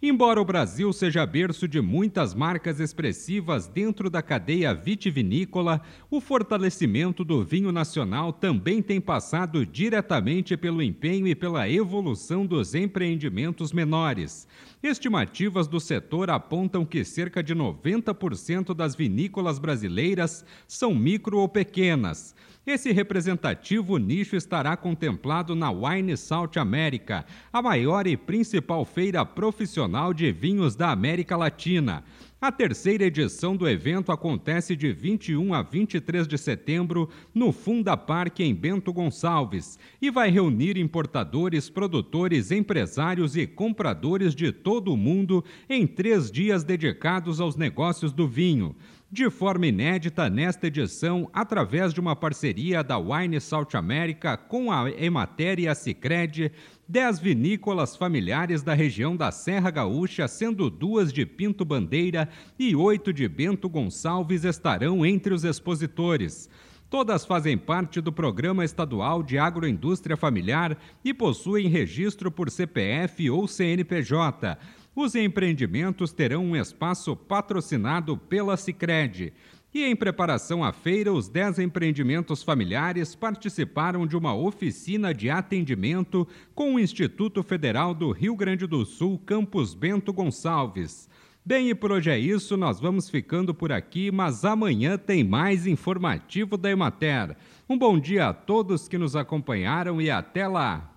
Embora o Brasil seja berço de muitas marcas expressivas dentro da cadeia vitivinícola, o fortalecimento do vinho nacional também tem passado diretamente pelo empenho e pela evolução dos empreendimentos menores. Estimativas do setor apontam que cerca de 90% das vinícolas brasileiras são micro ou pequenas. Esse representativo nicho estará contemplado na Wine South America, a maior e principal feira profissional de vinhos da América Latina. A terceira edição do evento acontece de 21 a 23 de setembro no Funda Parque em Bento Gonçalves e vai reunir importadores, produtores, empresários e compradores de todo o mundo em três dias dedicados aos negócios do vinho de forma inédita nesta edição, através de uma parceria da Wine South America com a Emater e a Cicred, dez vinícolas familiares da região da Serra Gaúcha, sendo duas de Pinto Bandeira e oito de Bento Gonçalves, estarão entre os expositores. Todas fazem parte do Programa Estadual de Agroindústria Familiar e possuem registro por CPF ou CNPJ os empreendimentos terão um espaço patrocinado pela Sicredi. E em preparação à feira, os 10 empreendimentos familiares participaram de uma oficina de atendimento com o Instituto Federal do Rio Grande do Sul, Campus Bento Gonçalves. Bem, e por hoje é isso, nós vamos ficando por aqui, mas amanhã tem mais informativo da Emater. Um bom dia a todos que nos acompanharam e até lá!